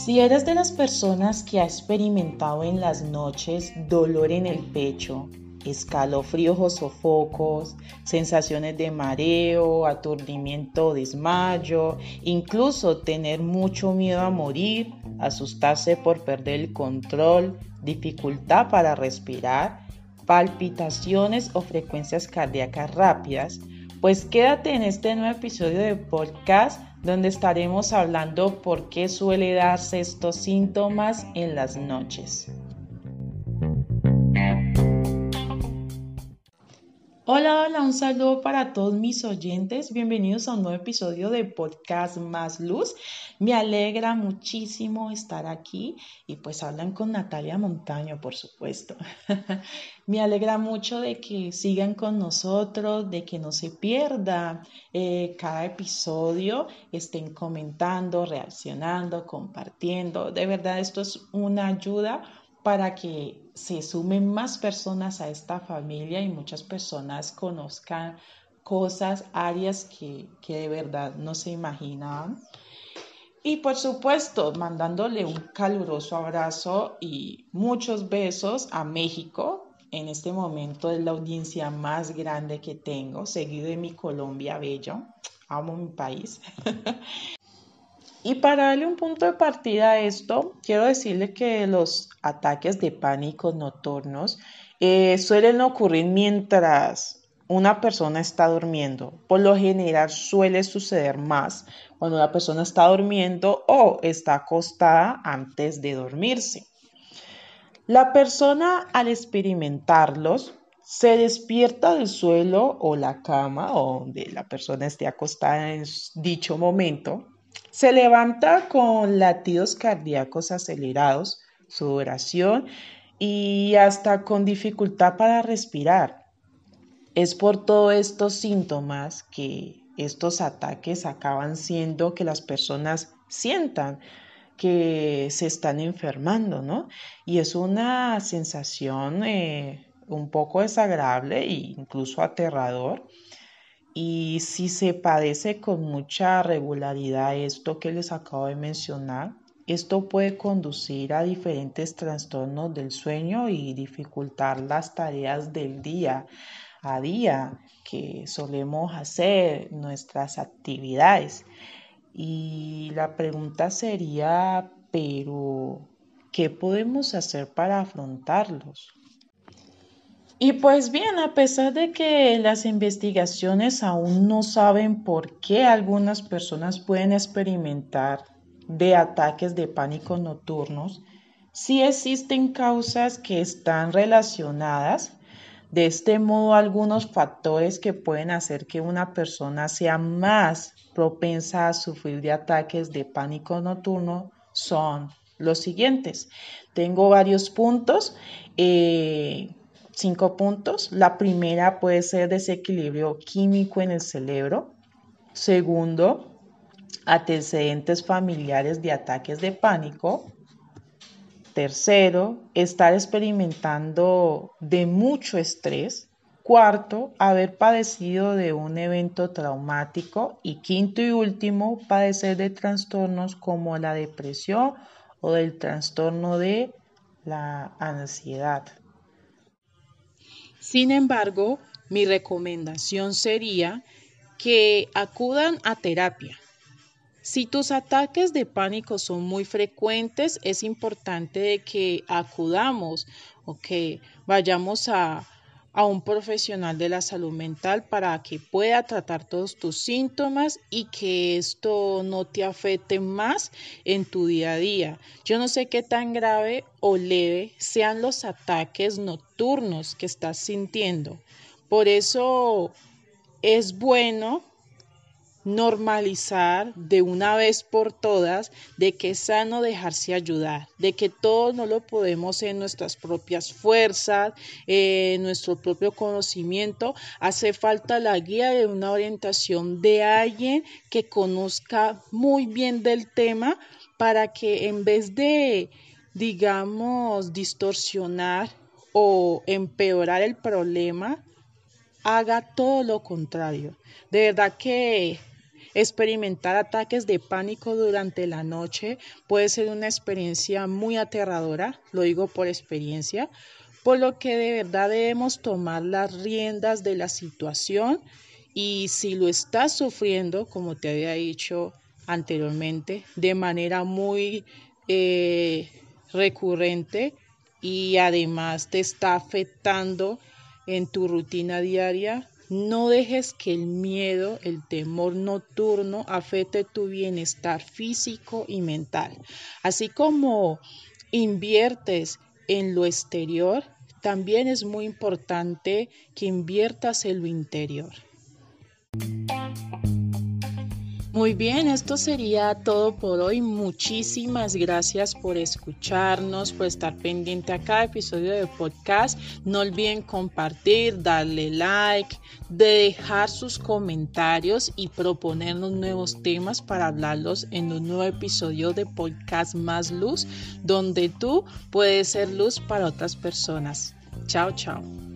Si eres de las personas que ha experimentado en las noches dolor en el pecho, escalofríos o sofocos, sensaciones de mareo, aturdimiento o desmayo, incluso tener mucho miedo a morir, asustarse por perder el control, dificultad para respirar, palpitaciones o frecuencias cardíacas rápidas, pues quédate en este nuevo episodio de podcast donde estaremos hablando por qué suele darse estos síntomas en las noches. Hola, hola, un saludo para todos mis oyentes. Bienvenidos a un nuevo episodio de Podcast Más Luz. Me alegra muchísimo estar aquí y pues hablan con Natalia Montaño, por supuesto. Me alegra mucho de que sigan con nosotros, de que no se pierda eh, cada episodio, estén comentando, reaccionando, compartiendo. De verdad, esto es una ayuda para que se sumen más personas a esta familia y muchas personas conozcan cosas, áreas que, de verdad no se imaginaban. Y por supuesto, mandándole un caluroso abrazo y muchos besos a México. En este momento es la audiencia más grande que tengo, seguido de mi Colombia bello. Amo mi país. Y para darle un punto de partida a esto, quiero decirle que los ataques de pánico nocturnos eh, suelen ocurrir mientras una persona está durmiendo. Por lo general suele suceder más cuando una persona está durmiendo o está acostada antes de dormirse. La persona al experimentarlos se despierta del suelo o la cama donde la persona esté acostada en dicho momento se levanta con latidos cardíacos acelerados, sudoración y hasta con dificultad para respirar. Es por todos estos síntomas que estos ataques acaban siendo que las personas sientan que se están enfermando, ¿no? Y es una sensación eh, un poco desagradable e incluso aterrador y si se padece con mucha regularidad esto que les acabo de mencionar, esto puede conducir a diferentes trastornos del sueño y dificultar las tareas del día a día que solemos hacer, nuestras actividades. Y la pregunta sería, pero, ¿qué podemos hacer para afrontarlos? Y pues bien, a pesar de que las investigaciones aún no saben por qué algunas personas pueden experimentar de ataques de pánico nocturnos, sí existen causas que están relacionadas. De este modo, algunos factores que pueden hacer que una persona sea más propensa a sufrir de ataques de pánico nocturno son los siguientes. Tengo varios puntos. Eh, cinco puntos. La primera puede ser desequilibrio químico en el cerebro. Segundo, antecedentes familiares de ataques de pánico. Tercero, estar experimentando de mucho estrés. Cuarto, haber padecido de un evento traumático. Y quinto y último, padecer de trastornos como la depresión o del trastorno de la ansiedad. Sin embargo, mi recomendación sería que acudan a terapia. Si tus ataques de pánico son muy frecuentes, es importante que acudamos o que vayamos a a un profesional de la salud mental para que pueda tratar todos tus síntomas y que esto no te afecte más en tu día a día. Yo no sé qué tan grave o leve sean los ataques nocturnos que estás sintiendo. Por eso es bueno normalizar de una vez por todas de que es sano dejarse ayudar, de que todos no lo podemos en nuestras propias fuerzas, en nuestro propio conocimiento. Hace falta la guía de una orientación de alguien que conozca muy bien del tema para que en vez de, digamos, distorsionar o empeorar el problema, haga todo lo contrario. De verdad que Experimentar ataques de pánico durante la noche puede ser una experiencia muy aterradora, lo digo por experiencia, por lo que de verdad debemos tomar las riendas de la situación y si lo estás sufriendo, como te había dicho anteriormente, de manera muy eh, recurrente y además te está afectando en tu rutina diaria, no dejes que el miedo, el temor nocturno afecte tu bienestar físico y mental. Así como inviertes en lo exterior, también es muy importante que inviertas en lo interior. Muy bien, esto sería todo por hoy. Muchísimas gracias por escucharnos, por estar pendiente a cada episodio de podcast. No olviden compartir, darle like, dejar sus comentarios y proponernos nuevos temas para hablarlos en un nuevo episodio de podcast Más Luz, donde tú puedes ser luz para otras personas. Chao, chao.